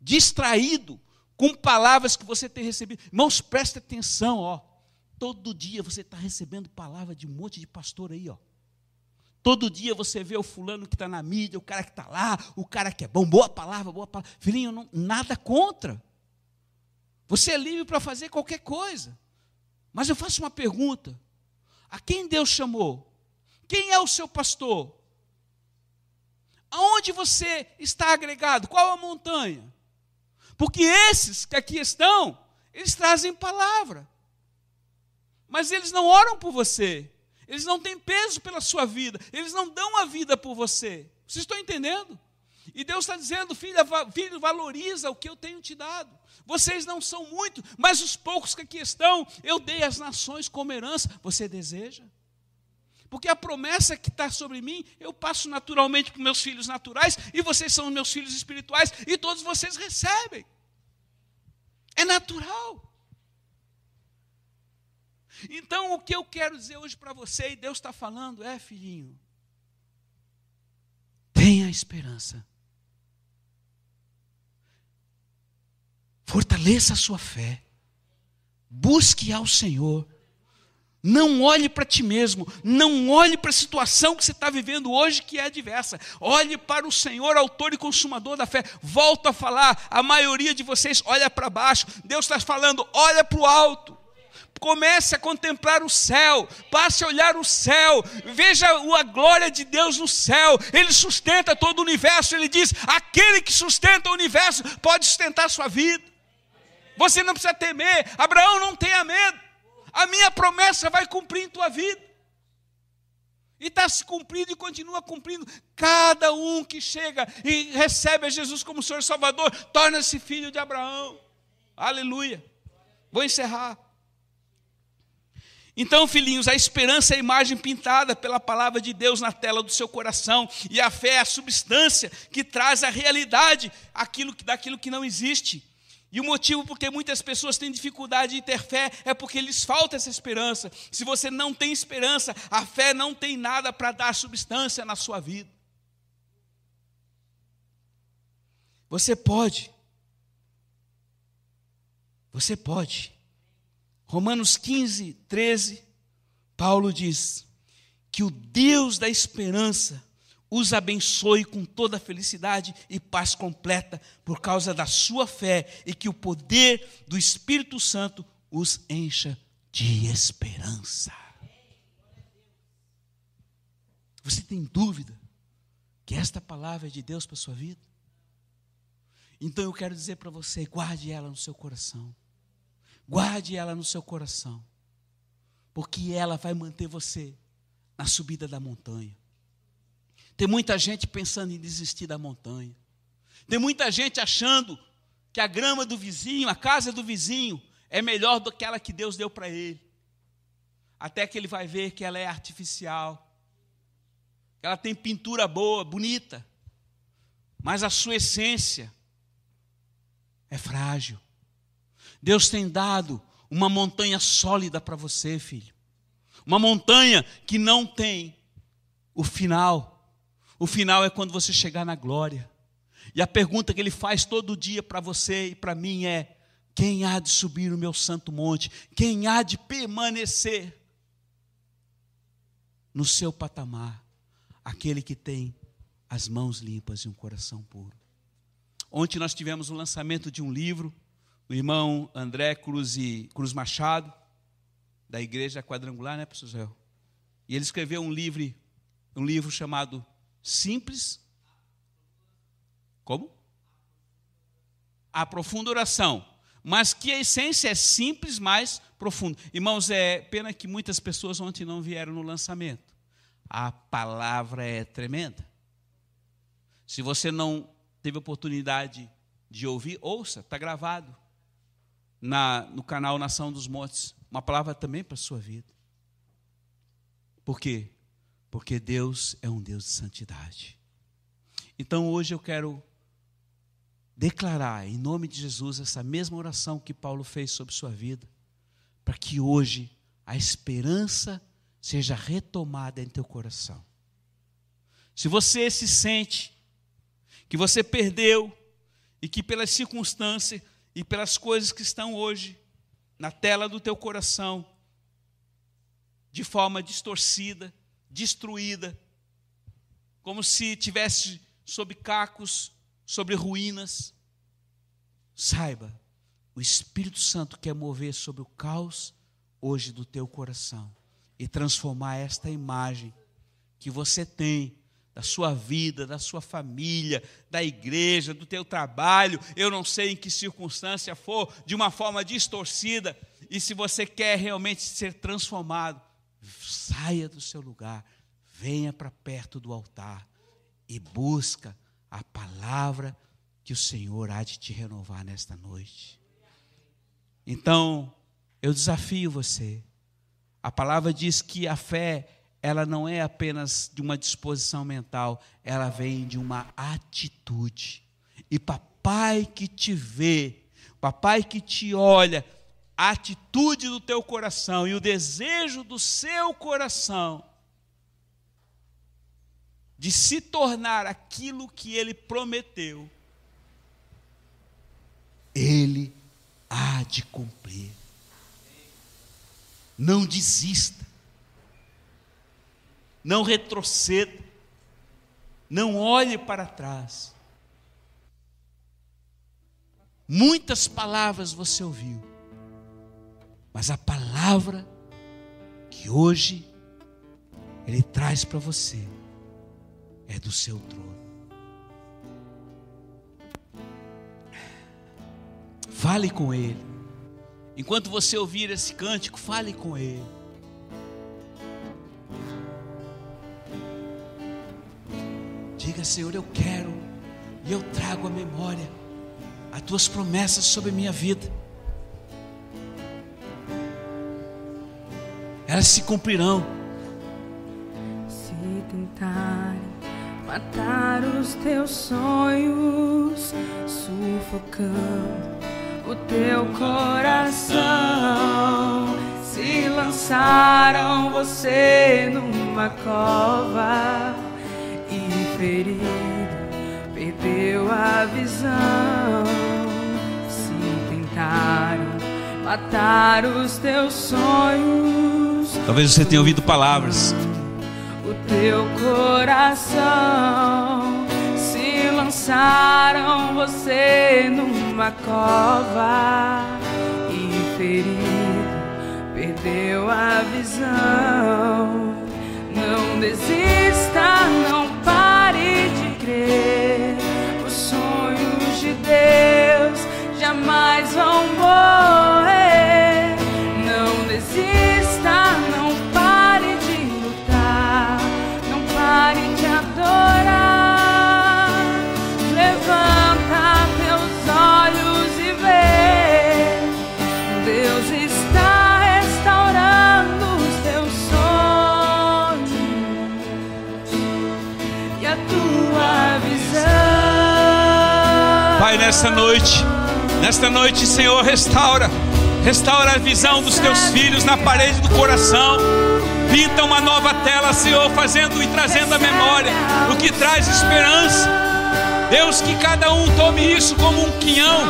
distraído com palavras que você tem recebido. Irmãos, preste atenção, ó. Todo dia você está recebendo palavra de um monte de pastor aí, ó. Todo dia você vê o fulano que está na mídia, o cara que está lá, o cara que é bom, boa palavra, boa palavra. Filhinho, não, nada contra. Você é livre para fazer qualquer coisa. Mas eu faço uma pergunta: a quem Deus chamou? Quem é o seu pastor? Aonde você está agregado? Qual a montanha? Porque esses que aqui estão, eles trazem palavra. Mas eles não oram por você. Eles não têm peso pela sua vida. Eles não dão a vida por você. Vocês estão entendendo? E Deus está dizendo, filho, filho, valoriza o que eu tenho te dado. Vocês não são muito, mas os poucos que aqui estão, eu dei às nações como herança. Você deseja? Porque a promessa que está sobre mim, eu passo naturalmente para meus filhos naturais, e vocês são meus filhos espirituais, e todos vocês recebem. É natural. Então, o que eu quero dizer hoje para você, e Deus está falando, é, filhinho, tenha esperança. Fortaleça a sua fé. Busque ao Senhor. Não olhe para ti mesmo, não olhe para a situação que você está vivendo hoje, que é adversa. Olhe para o Senhor, autor e consumador da fé. Volto a falar, a maioria de vocês olha para baixo. Deus está falando, olha para o alto. Comece a contemplar o céu, passe a olhar o céu, veja a glória de Deus no céu. Ele sustenta todo o universo. Ele diz: aquele que sustenta o universo pode sustentar a sua vida. Você não precisa temer. Abraão não tenha medo a minha promessa vai cumprir em tua vida. E está se cumprindo e continua cumprindo. Cada um que chega e recebe a Jesus como Senhor Salvador, torna-se filho de Abraão. Aleluia. Vou encerrar. Então, filhinhos, a esperança é a imagem pintada pela palavra de Deus na tela do seu coração, e a fé é a substância que traz a realidade aquilo, daquilo que não existe. E o motivo por que muitas pessoas têm dificuldade de ter fé é porque lhes falta essa esperança. Se você não tem esperança, a fé não tem nada para dar substância na sua vida. Você pode. Você pode. Romanos 15, 13, Paulo diz que o Deus da esperança os abençoe com toda felicidade e paz completa por causa da sua fé e que o poder do Espírito Santo os encha de esperança. Você tem dúvida que esta palavra é de Deus para a sua vida? Então eu quero dizer para você: guarde ela no seu coração. Guarde ela no seu coração. Porque ela vai manter você na subida da montanha. Tem muita gente pensando em desistir da montanha. Tem muita gente achando que a grama do vizinho, a casa do vizinho, é melhor do que aquela que Deus deu para ele. Até que ele vai ver que ela é artificial, que ela tem pintura boa, bonita, mas a sua essência é frágil. Deus tem dado uma montanha sólida para você, filho. Uma montanha que não tem o final. O final é quando você chegar na glória. E a pergunta que ele faz todo dia para você e para mim é: quem há de subir o meu santo monte? Quem há de permanecer no seu patamar? Aquele que tem as mãos limpas e um coração puro. Ontem nós tivemos o lançamento de um livro, o irmão André Cruz, e, Cruz Machado, da Igreja Quadrangular, né, professor Zé? E ele escreveu um livro, um livro chamado Simples. Como? A profunda oração. Mas que a essência é simples, mas profunda. Irmãos, é pena que muitas pessoas ontem não vieram no lançamento. A palavra é tremenda. Se você não teve oportunidade de ouvir, ouça, está gravado na, no canal Nação dos Montes. Uma palavra também para a sua vida. Por quê? Porque Deus é um Deus de santidade. Então hoje eu quero declarar em nome de Jesus essa mesma oração que Paulo fez sobre sua vida, para que hoje a esperança seja retomada em teu coração. Se você se sente que você perdeu e que pelas circunstâncias e pelas coisas que estão hoje na tela do teu coração, de forma distorcida, destruída, como se tivesse sob cacos, sobre ruínas, saiba, o Espírito Santo quer mover sobre o caos hoje do teu coração e transformar esta imagem que você tem da sua vida, da sua família, da igreja, do teu trabalho, eu não sei em que circunstância for, de uma forma distorcida, e se você quer realmente ser transformado, saia do seu lugar, venha para perto do altar e busca a palavra que o Senhor há de te renovar nesta noite. Então, eu desafio você. A palavra diz que a fé ela não é apenas de uma disposição mental, ela vem de uma atitude. E papai que te vê, papai que te olha, a atitude do teu coração e o desejo do seu coração de se tornar aquilo que ele prometeu, ele há de cumprir. Não desista não retroceda, não olhe para trás. Muitas palavras você ouviu, mas a palavra que hoje Ele traz para você é do seu trono. Fale com Ele. Enquanto você ouvir esse cântico, fale com Ele. Diga, Senhor, eu quero e eu trago à memória as tuas promessas sobre a minha vida. Elas se cumprirão. Se tentarem matar os teus sonhos, sufocando o teu coração, se lançaram você numa cova ferido, perdeu a visão. Se tentaram matar os teus sonhos, talvez você tenha ouvido palavras. O teu coração se lançaram você numa cova e ferido, perdeu a visão. Não desista, não pare de crer. Os sonhos de Deus jamais vão morrer. Nesta noite. Nesta noite, Senhor, restaura. Restaura a visão dos teus filhos na parede do coração. Pinta uma nova tela, Senhor, fazendo e trazendo a memória o que traz esperança. Deus, que cada um tome isso como um quinhão,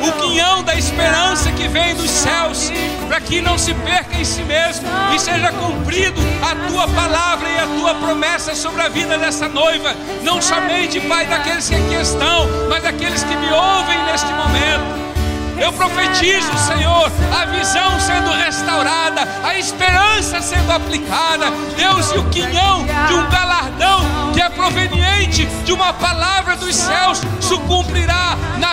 o quinhão da esperança que vem dos céus, para que não se perca em si mesmo e seja cumprido a tua palavra e a tua promessa sobre a vida dessa noiva, não somente, Pai, daqueles que aqui estão, mas daqueles que me ouvem neste momento. Eu profetizo, Senhor, a visão sendo restaurada, a esperança sendo aplicada, Deus, e o quinhão de um galardão que é proveniente de uma palavra dos céus se cumprirá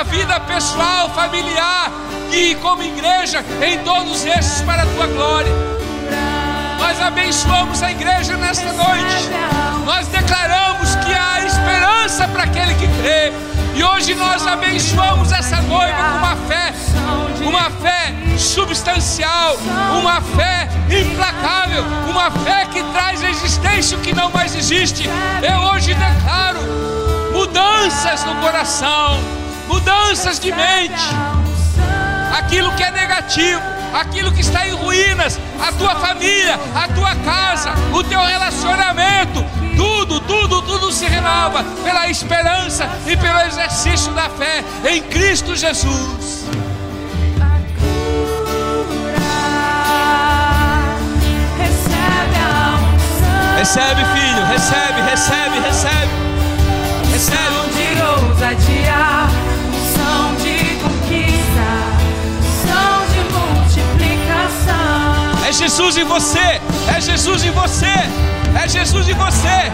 vida pessoal, familiar e como igreja, em todos estes para a tua glória. Nós abençoamos a igreja nesta noite. Nós declaramos que há esperança para aquele que crê. E hoje nós abençoamos essa noiva com uma fé, uma fé substancial, uma fé implacável, uma fé que traz a existência que não mais existe. Eu hoje declaro mudanças no coração, mudanças de mente. Aquilo que é negativo, aquilo que está em ruínas, a tua família, a tua casa, o teu relacionamento, tudo, tudo, tudo se renova pela esperança e pelo exercício da fé em Cristo Jesus. Recebe, filho, recebe, recebe, recebe. Recebe. De ousadia, Jesus em você, é Jesus em você, é Jesus em você,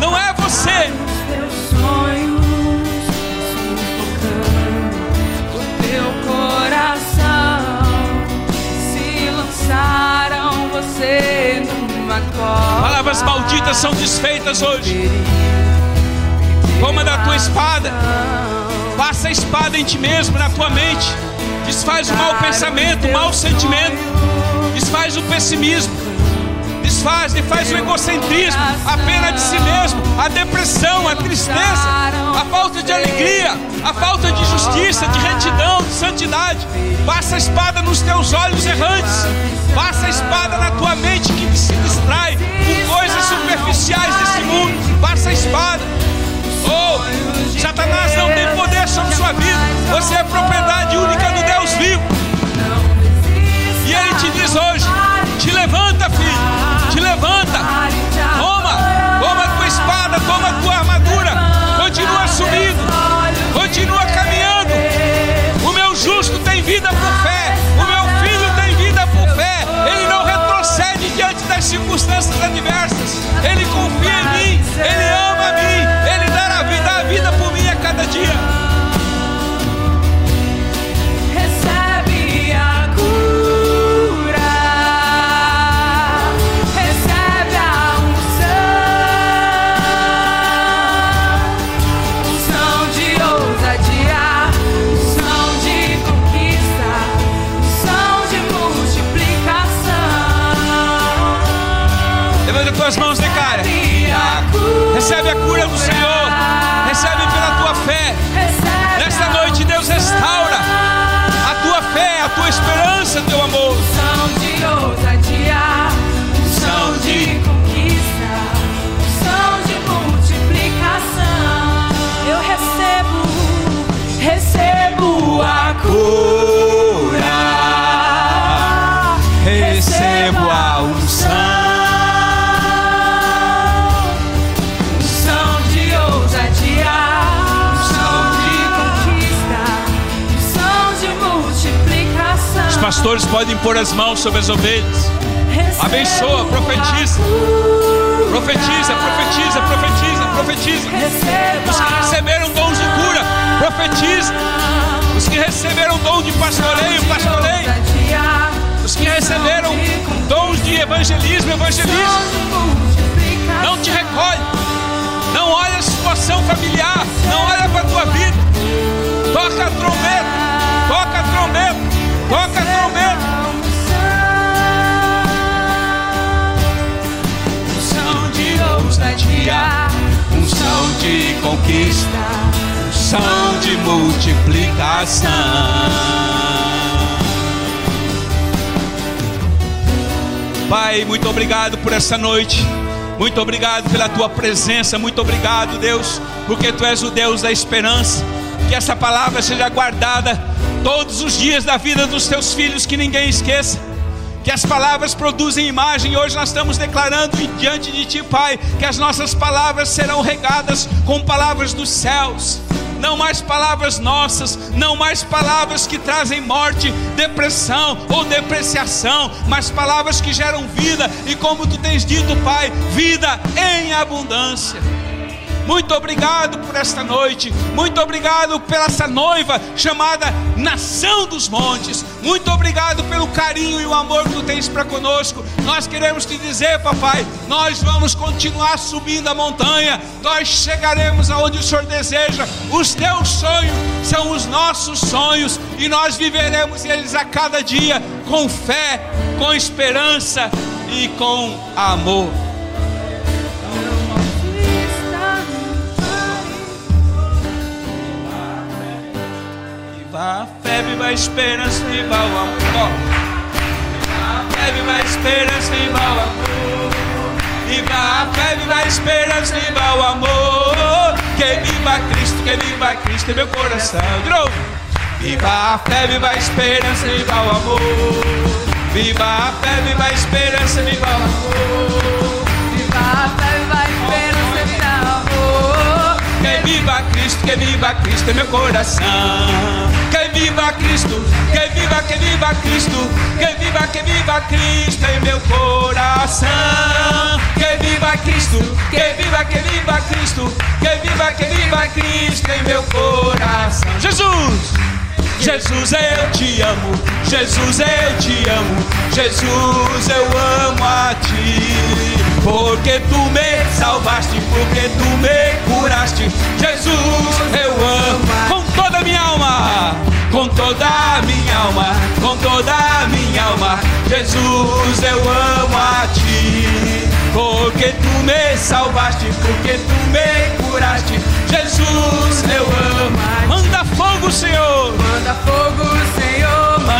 não é você. Teus sonhos sufocando o teu coração se lançaram você numa cova. Palavras malditas são desfeitas hoje. Toma da tua espada, passa a espada em ti mesmo, na tua mente. Desfaz o mau pensamento, o mau sentimento, desfaz o pessimismo, desfaz, desfaz o egocentrismo, a pena de si mesmo, a depressão, a tristeza, a falta de alegria, a falta de justiça, de retidão, de santidade. Passa a espada nos teus olhos errantes, passa a espada na tua mente que se distrai com coisas superficiais desse mundo. Passa a espada. Oh, Satanás não tem poder sobre sua vida. Você é propriedade única do Deus vivo. E ele te diz hoje: te levanta, filho, te levanta. Toma, toma a tua espada, toma a tua armadura. Continua subindo, continua caminhando. O meu justo tem vida por fé, o meu filho tem vida por fé. Ele não retrocede diante das circunstâncias adversas. Pastores podem pôr as mãos sobre as ovelhas. Abençoa, profetiza. Profetiza, profetiza, profetiza, profetiza. Os que receberam dons de cura, profetiza. Os que receberam dom de pastoreio, pastoreio. Os que receberam dons de evangelismo, evangeliza. Não te recolhe. Não olha a situação familiar. Não olha para a tua vida. Toca a trombeta. Toca a trombeta. Toca a trombeta. De ousadia, Unção de conquista. unção de multiplicação. Pai, muito obrigado por essa noite. Muito obrigado pela tua presença. Muito obrigado, Deus, porque tu és o Deus da esperança. Que essa palavra seja guardada todos os dias da vida dos teus filhos, que ninguém esqueça. Que as palavras produzem imagem. Hoje nós estamos declarando diante de Ti, Pai, que as nossas palavras serão regadas com palavras dos céus. Não mais palavras nossas, não mais palavras que trazem morte, depressão ou depreciação, mas palavras que geram vida e, como tu tens dito, Pai, vida em abundância. Muito obrigado por esta noite. Muito obrigado pela essa noiva chamada Nação dos Montes. Muito obrigado pelo carinho e o amor que tu tens para conosco. Nós queremos te dizer, papai, nós vamos continuar subindo a montanha. Nós chegaremos aonde o Senhor deseja. Os teus sonhos são os nossos sonhos e nós viveremos eles a cada dia com fé, com esperança e com amor. A fé, viva a esperança, viva o amor. A fé, viva a esperança, viva o amor. Viva a fé, viva a esperança, viva o amor. Que viva Cristo, que viva Cristo em meu coração. De novo. Viva a fé, viva a esperança, viva o amor. Viva a fé, viva a esperança, viva o amor. Viva a fé, viva a esperança, viva o amor. Que viva Cristo, que viva Cristo em meu coração. Que viva Cristo, que viva, que viva Cristo, que viva, que viva Cristo em meu coração. Que viva Cristo, que viva, que viva Cristo, que viva, que viva Cristo em meu coração. Jesus! Jesus, eu te amo, Jesus, eu te amo, Jesus, eu amo a ti. Porque tu me salvaste, porque tu me curaste. Jesus, eu amo com toda a minha alma, com toda a minha alma, com toda a minha alma. Jesus, eu amo a ti. Porque tu me salvaste, porque tu me curaste. Jesus, eu amo. Manda fogo, Senhor. Manda fogo, Senhor.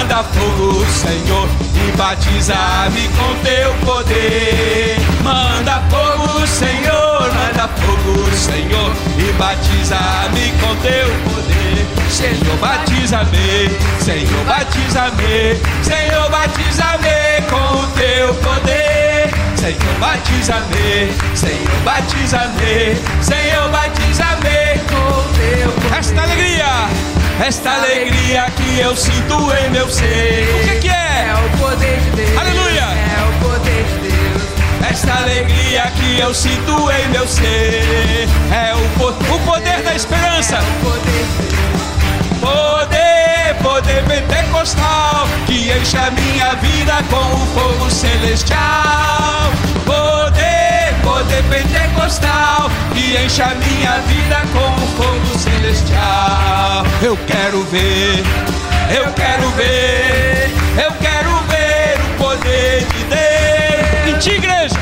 Manda fogo, Senhor, e batiza-me com teu poder. Manda fogo, Senhor, manda fogo, Senhor, e batiza-me com teu poder. Senhor, batiza-me, Senhor, batiza-me, Senhor, batiza-me com teu poder. Senhor, batiza-me, Senhor, batiza-me, Senhor, batiza-me com teu poder. Esta alegria, esta alegria que eu sinto em meu ser. O que, que É é? o poder de Deus. Aleluia. É o poder de Deus. Esta alegria que eu sinto em meu ser é o, po- o poder da esperança. É o poder de Deus. Poder, poder pentecostal que enche a minha vida com o fogo celestial. Poder, pentecostal que enche a minha vida com o fogo celestial. Eu quero ver, eu quero ver, eu quero ver o poder de Deus. Em ti, igreja,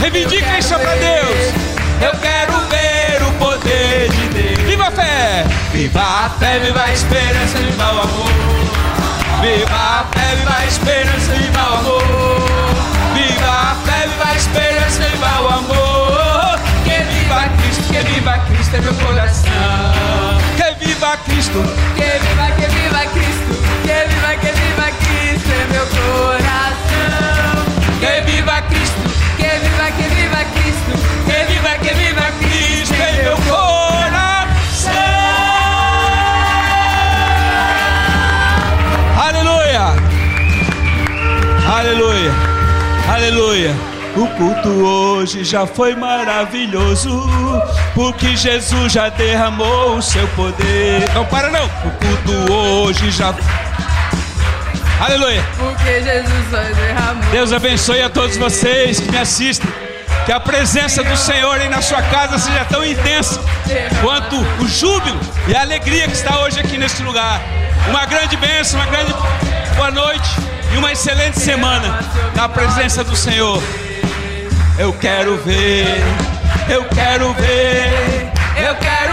reivindica isso para Deus. Eu quero ver o poder de Deus. Viva a fé! Viva a fé, viva a esperança, viva o amor. Viva a fé, viva a esperança, viva o amor. A fé, viva a esperança, viva o amor. Que viva Cristo, que viva Cristo em meu coração. Que viva Cristo, Que viva, que viva Cristo. Que viva, que viva Cristo em meu coração. que viva Cristo, Que viva, que viva Cristo. que viva, que viva Cristo em meu coração. Aleluia! O culto hoje já foi maravilhoso, porque Jesus já derramou o seu poder. Não para não! O culto hoje já. Aleluia! Porque Jesus só derramou. Deus abençoe a todos vocês que me assistem. Que a presença do Senhor aí na sua casa seja tão intensa quanto o júbilo e a alegria que está hoje aqui neste lugar. Uma grande bênção, uma grande boa noite e uma excelente semana na presença do Senhor. Eu quero ver, eu quero ver, eu quero